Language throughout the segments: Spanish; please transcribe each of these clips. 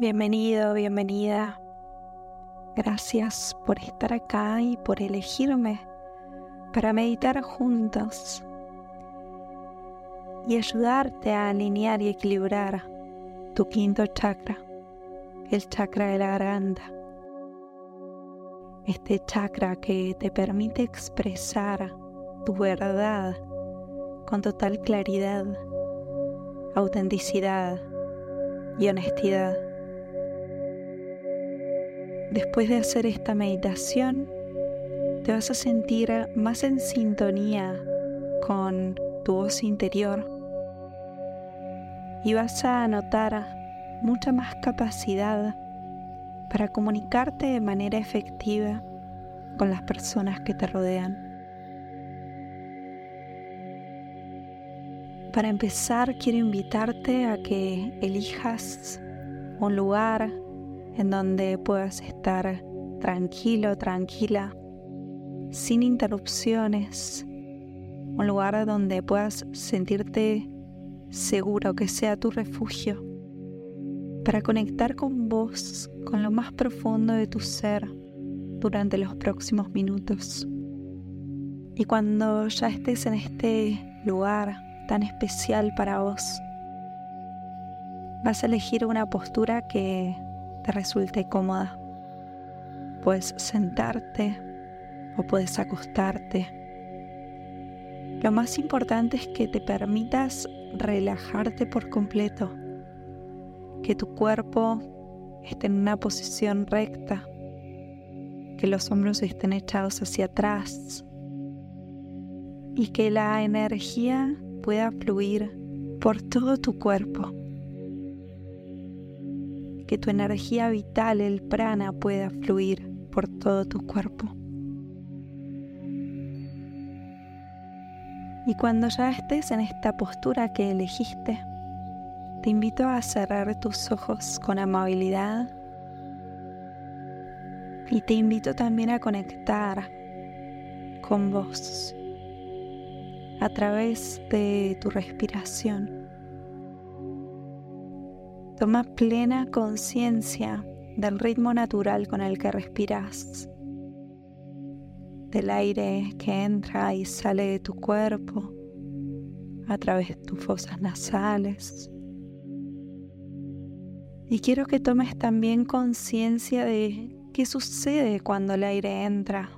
Bienvenido, bienvenida. Gracias por estar acá y por elegirme para meditar juntos y ayudarte a alinear y equilibrar tu quinto chakra, el chakra de la garganta. Este chakra que te permite expresar tu verdad con total claridad, autenticidad y honestidad. Después de hacer esta meditación, te vas a sentir más en sintonía con tu voz interior y vas a notar mucha más capacidad para comunicarte de manera efectiva con las personas que te rodean. Para empezar, quiero invitarte a que elijas un lugar en donde puedas estar tranquilo, tranquila, sin interrupciones, un lugar donde puedas sentirte seguro, que sea tu refugio, para conectar con vos, con lo más profundo de tu ser durante los próximos minutos. Y cuando ya estés en este lugar tan especial para vos, vas a elegir una postura que resulte cómoda. Puedes sentarte o puedes acostarte. Lo más importante es que te permitas relajarte por completo, que tu cuerpo esté en una posición recta, que los hombros estén echados hacia atrás y que la energía pueda fluir por todo tu cuerpo que tu energía vital, el prana, pueda fluir por todo tu cuerpo. Y cuando ya estés en esta postura que elegiste, te invito a cerrar tus ojos con amabilidad y te invito también a conectar con vos a través de tu respiración. Toma plena conciencia del ritmo natural con el que respiras, del aire que entra y sale de tu cuerpo a través de tus fosas nasales. Y quiero que tomes también conciencia de qué sucede cuando el aire entra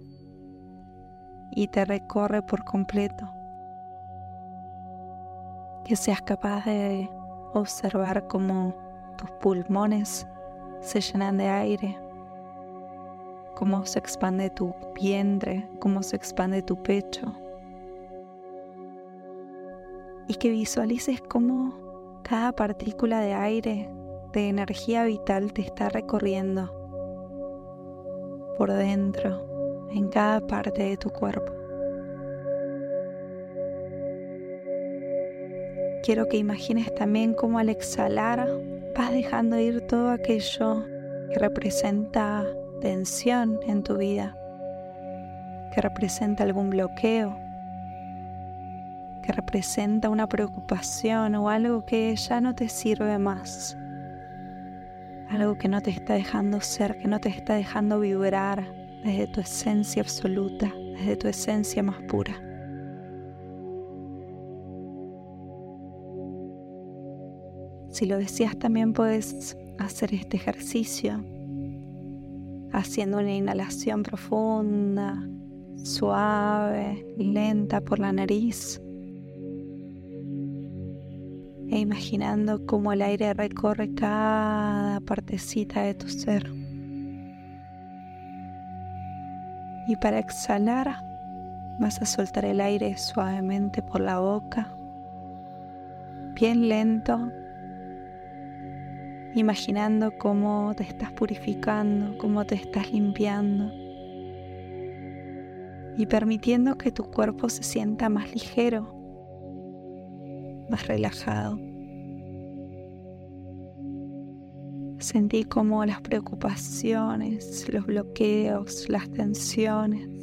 y te recorre por completo. Que seas capaz de observar cómo tus pulmones se llenan de aire, cómo se expande tu vientre, cómo se expande tu pecho. Y que visualices cómo cada partícula de aire, de energía vital te está recorriendo por dentro, en cada parte de tu cuerpo. Quiero que imagines también cómo al exhalar vas dejando ir todo aquello que representa tensión en tu vida, que representa algún bloqueo, que representa una preocupación o algo que ya no te sirve más, algo que no te está dejando ser, que no te está dejando vibrar desde tu esencia absoluta, desde tu esencia más pura. Si lo deseas también puedes hacer este ejercicio haciendo una inhalación profunda, suave, lenta por la nariz e imaginando cómo el aire recorre cada partecita de tu ser. Y para exhalar vas a soltar el aire suavemente por la boca, bien lento imaginando cómo te estás purificando, cómo te estás limpiando y permitiendo que tu cuerpo se sienta más ligero, más relajado. Sentí como las preocupaciones, los bloqueos, las tensiones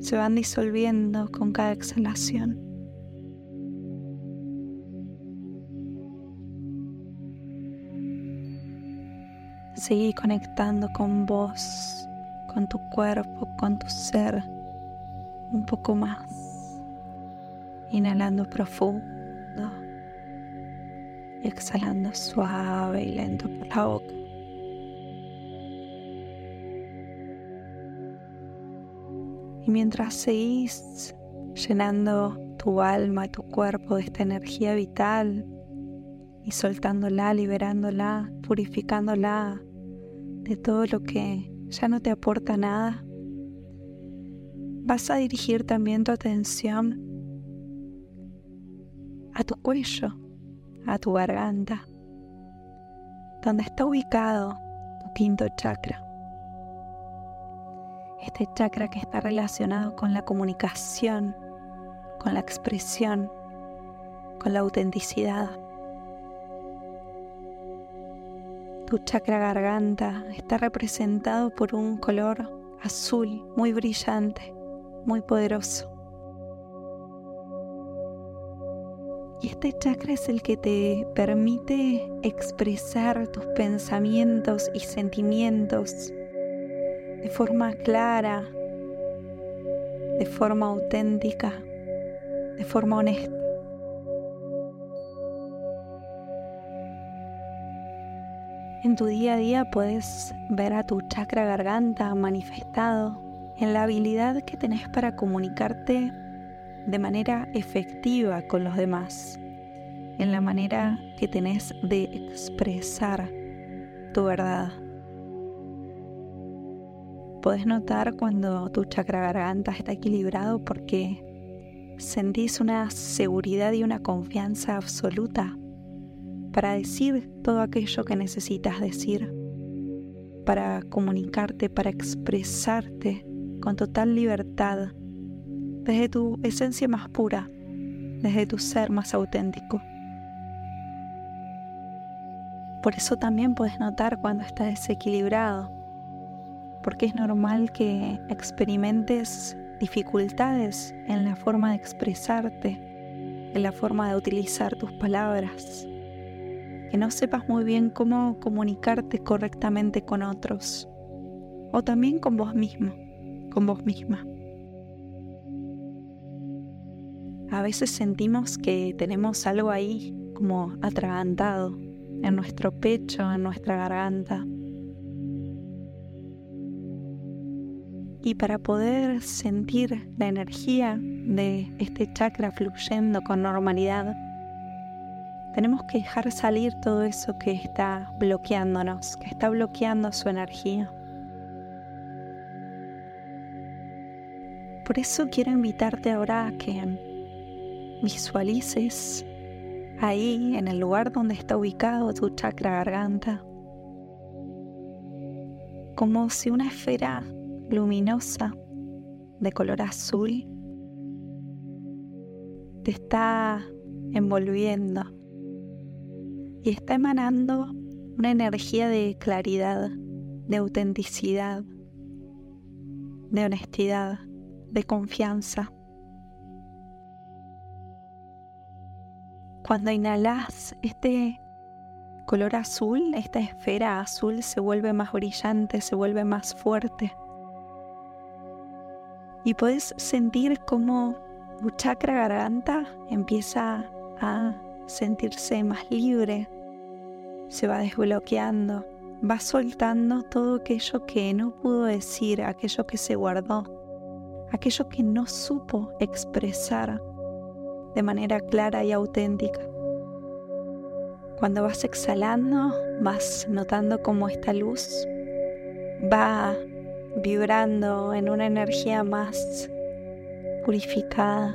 se van disolviendo con cada exhalación. Seguí conectando con vos, con tu cuerpo, con tu ser, un poco más. Inhalando profundo y exhalando suave y lento por la boca. Y mientras seguís llenando tu alma y tu cuerpo de esta energía vital y soltándola, liberándola, purificándola de todo lo que ya no te aporta nada, vas a dirigir también tu atención a tu cuello, a tu garganta, donde está ubicado tu quinto chakra este chakra que está relacionado con la comunicación, con la expresión, con la autenticidad. Tu chakra garganta está representado por un color azul muy brillante, muy poderoso. Y este chakra es el que te permite expresar tus pensamientos y sentimientos de forma clara, de forma auténtica, de forma honesta. En tu día a día puedes ver a tu chakra garganta manifestado en la habilidad que tenés para comunicarte de manera efectiva con los demás, en la manera que tenés de expresar tu verdad. Puedes notar cuando tu chakra garganta está equilibrado porque sentís una seguridad y una confianza absoluta para decir todo aquello que necesitas decir, para comunicarte, para expresarte con total libertad, desde tu esencia más pura, desde tu ser más auténtico. Por eso también puedes notar cuando está desequilibrado porque es normal que experimentes dificultades en la forma de expresarte, en la forma de utilizar tus palabras, que no sepas muy bien cómo comunicarte correctamente con otros o también con vos mismo, con vos misma. A veces sentimos que tenemos algo ahí como atragantado en nuestro pecho, en nuestra garganta Y para poder sentir la energía de este chakra fluyendo con normalidad, tenemos que dejar salir todo eso que está bloqueándonos, que está bloqueando su energía. Por eso quiero invitarte ahora a que visualices ahí en el lugar donde está ubicado tu chakra garganta, como si una esfera luminosa de color azul te está envolviendo y está emanando una energía de claridad, de autenticidad, de honestidad, de confianza. Cuando inhalas este color azul, esta esfera azul se vuelve más brillante, se vuelve más fuerte y puedes sentir cómo tu chakra garganta empieza a sentirse más libre, se va desbloqueando, va soltando todo aquello que no pudo decir, aquello que se guardó, aquello que no supo expresar de manera clara y auténtica. Cuando vas exhalando, vas notando cómo esta luz va vibrando en una energía más purificada,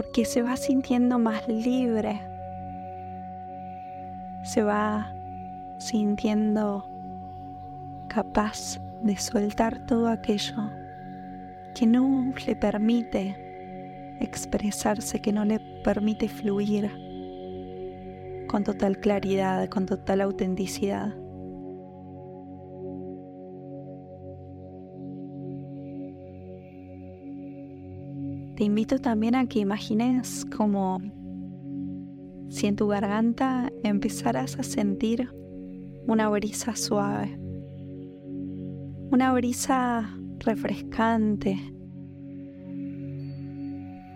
porque se va sintiendo más libre, se va sintiendo capaz de soltar todo aquello que no le permite expresarse, que no le permite fluir con total claridad, con total autenticidad. Te invito también a que imagines como si en tu garganta empezaras a sentir una brisa suave, una brisa refrescante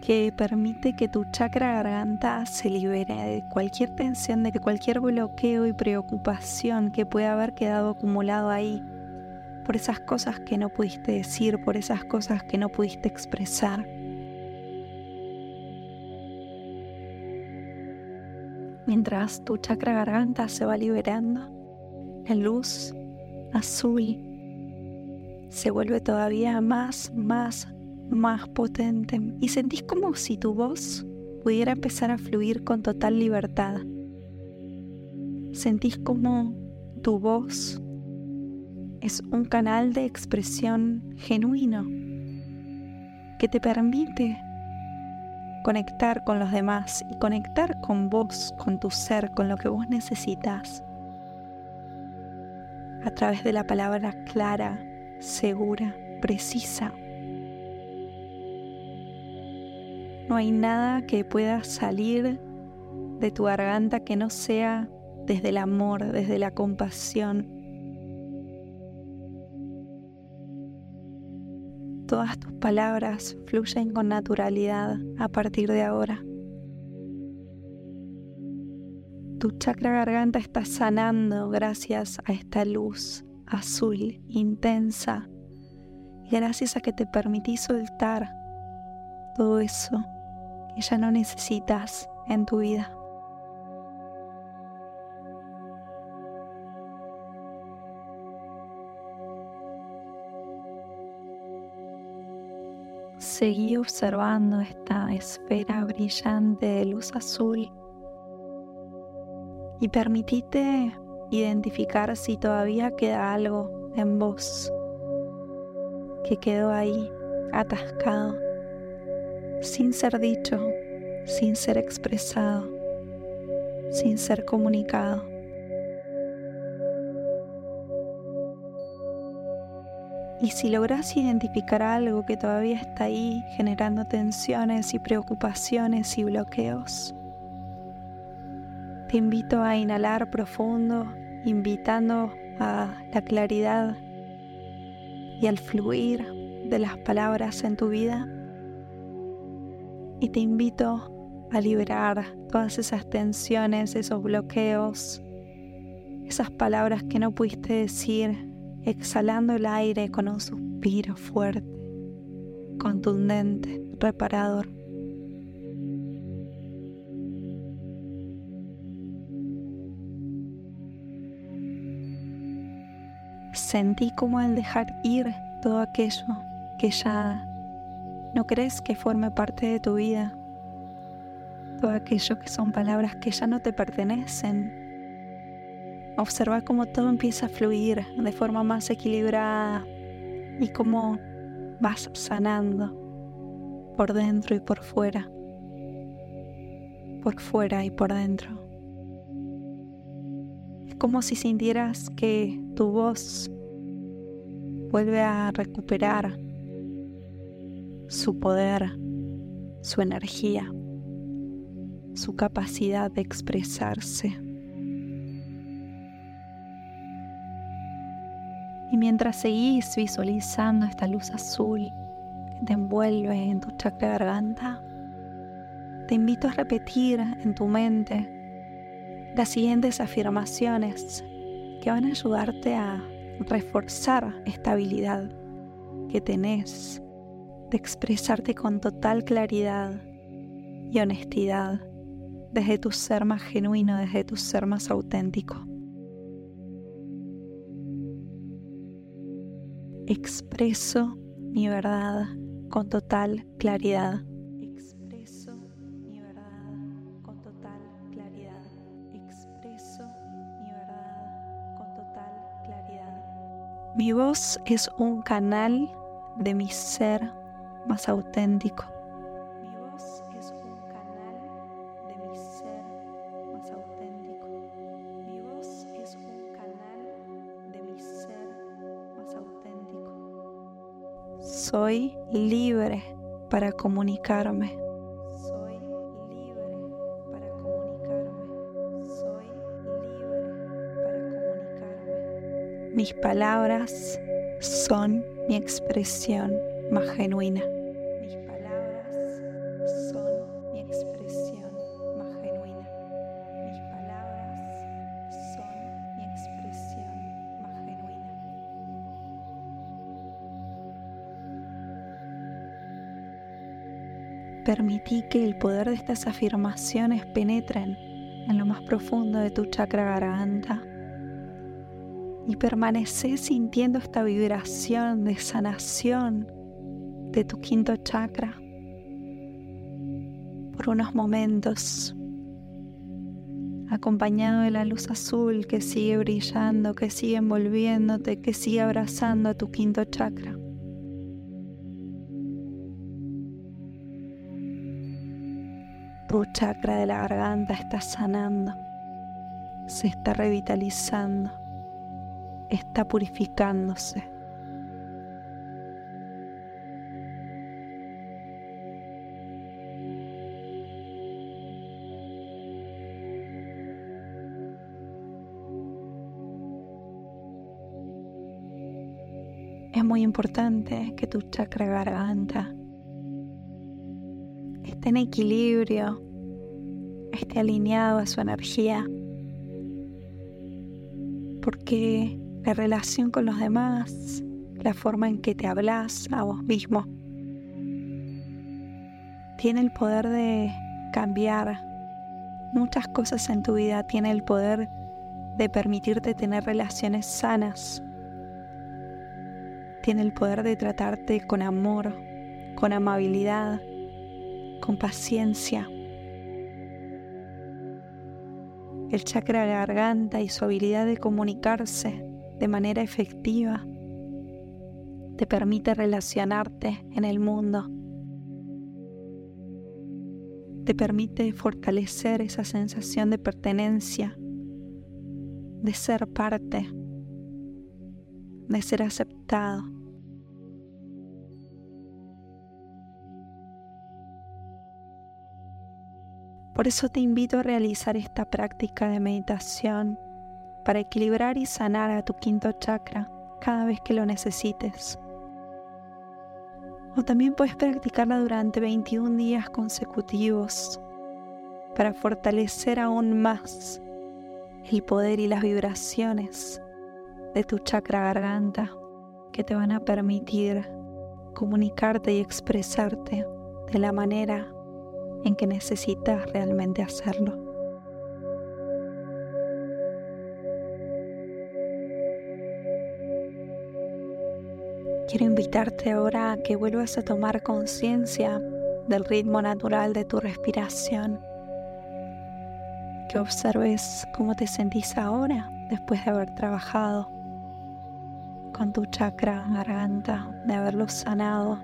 que permite que tu chakra garganta se libere de cualquier tensión, de cualquier bloqueo y preocupación que pueda haber quedado acumulado ahí por esas cosas que no pudiste decir, por esas cosas que no pudiste expresar. Mientras tu chakra garganta se va liberando, la luz azul se vuelve todavía más, más, más potente y sentís como si tu voz pudiera empezar a fluir con total libertad. Sentís como tu voz es un canal de expresión genuino que te permite conectar con los demás y conectar con vos, con tu ser, con lo que vos necesitas a través de la palabra clara, segura, precisa. No hay nada que pueda salir de tu garganta que no sea desde el amor, desde la compasión, Todas tus palabras fluyen con naturalidad a partir de ahora. Tu chakra garganta está sanando gracias a esta luz azul intensa gracias a que te permitís soltar todo eso que ya no necesitas en tu vida. Seguí observando esta esfera brillante de luz azul y permitite identificar si todavía queda algo en vos que quedó ahí atascado, sin ser dicho, sin ser expresado, sin ser comunicado. Y si logras identificar algo que todavía está ahí generando tensiones y preocupaciones y bloqueos, te invito a inhalar profundo, invitando a la claridad y al fluir de las palabras en tu vida. Y te invito a liberar todas esas tensiones, esos bloqueos, esas palabras que no pudiste decir exhalando el aire con un suspiro fuerte, contundente, reparador. Sentí como al dejar ir todo aquello que ya no crees que forme parte de tu vida, todo aquello que son palabras que ya no te pertenecen, Observa cómo todo empieza a fluir de forma más equilibrada y cómo vas sanando por dentro y por fuera, por fuera y por dentro. Es como si sintieras que tu voz vuelve a recuperar su poder, su energía, su capacidad de expresarse. Mientras seguís visualizando esta luz azul que te envuelve en tu chakra garganta, te invito a repetir en tu mente las siguientes afirmaciones que van a ayudarte a reforzar esta habilidad que tenés de expresarte con total claridad y honestidad desde tu ser más genuino, desde tu ser más auténtico. Expreso mi verdad con total claridad. Expreso mi verdad con total claridad. Expreso mi verdad con total claridad. Mi voz es un canal de mi ser más auténtico. Soy libre para comunicarme. Soy libre para comunicarme. Soy libre para comunicarme. Mis palabras son mi expresión más genuina. Que el poder de estas afirmaciones penetren en lo más profundo de tu chakra garganta y permanece sintiendo esta vibración de sanación de tu quinto chakra por unos momentos, acompañado de la luz azul que sigue brillando, que sigue envolviéndote, que sigue abrazando a tu quinto chakra. Tu chakra de la garganta está sanando, se está revitalizando está purificándose. Es muy importante que tu chakra garganta esté en equilibrio, esté alineado a su energía, porque la relación con los demás, la forma en que te hablas a vos mismo. Tiene el poder de cambiar muchas cosas en tu vida, tiene el poder de permitirte tener relaciones sanas, tiene el poder de tratarte con amor, con amabilidad, con paciencia. El chakra garganta y su habilidad de comunicarse de manera efectiva te permite relacionarte en el mundo, te permite fortalecer esa sensación de pertenencia, de ser parte, de ser aceptado. Por eso te invito a realizar esta práctica de meditación para equilibrar y sanar a tu quinto chakra cada vez que lo necesites. O también puedes practicarla durante 21 días consecutivos para fortalecer aún más el poder y las vibraciones de tu chakra garganta que te van a permitir comunicarte y expresarte de la manera en que necesitas realmente hacerlo. Quiero invitarte ahora a que vuelvas a tomar conciencia del ritmo natural de tu respiración. Que observes cómo te sentís ahora después de haber trabajado con tu chakra garganta, de haberlo sanado,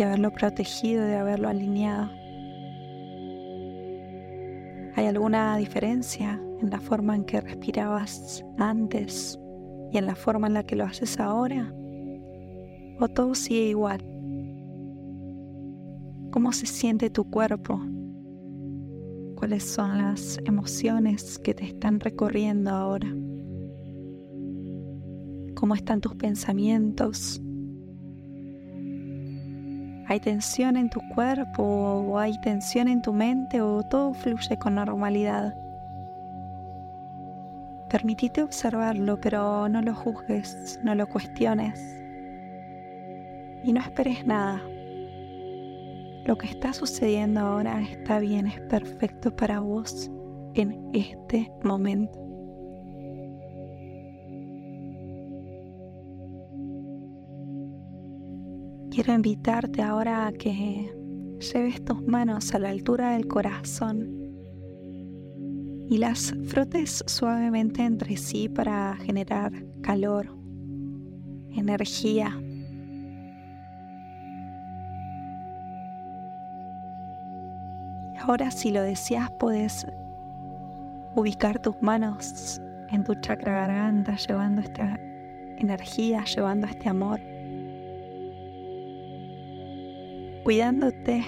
de haberlo protegido, de haberlo alineado. ¿Hay alguna diferencia en la forma en que respirabas antes y en la forma en la que lo haces ahora? ¿O todo sigue igual? ¿Cómo se siente tu cuerpo? ¿Cuáles son las emociones que te están recorriendo ahora? ¿Cómo están tus pensamientos? ¿Hay tensión en tu cuerpo o hay tensión en tu mente o todo fluye con normalidad? Permitite observarlo, pero no lo juzgues, no lo cuestiones y no esperes nada. Lo que está sucediendo ahora está bien, es perfecto para vos en este momento. Quiero invitarte ahora a que lleves tus manos a la altura del corazón y las frotes suavemente entre sí para generar calor, energía. Ahora si lo deseas puedes ubicar tus manos en tu chakra garganta llevando esta energía, llevando este amor, cuidándote,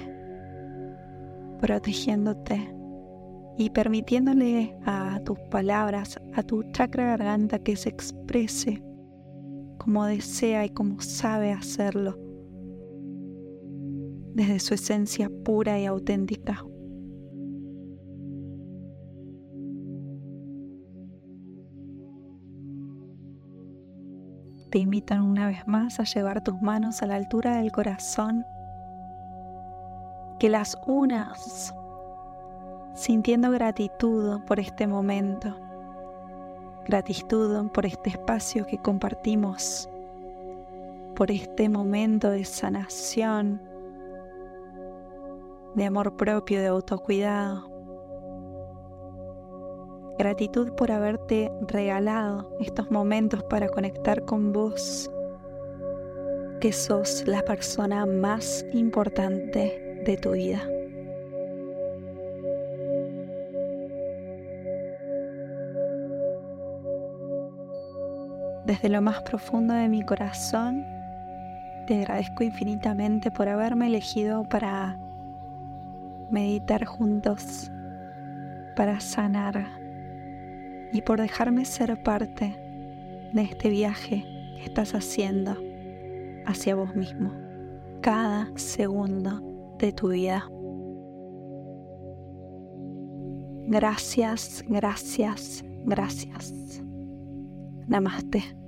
protegiéndote y permitiéndole a tus palabras, a tu chakra garganta que se exprese como desea y como sabe hacerlo, desde su esencia pura y auténtica. Te invitan una vez más a llevar tus manos a la altura del corazón, que las unas sintiendo gratitud por este momento, gratitud por este espacio que compartimos, por este momento de sanación, de amor propio, de autocuidado. Gratitud por haberte regalado estos momentos para conectar con vos, que sos la persona más importante de tu vida. Desde lo más profundo de mi corazón, te agradezco infinitamente por haberme elegido para meditar juntos, para sanar y por dejarme ser parte de este viaje que estás haciendo hacia vos mismo, cada segundo de tu vida. Gracias, gracias, gracias. Namaste.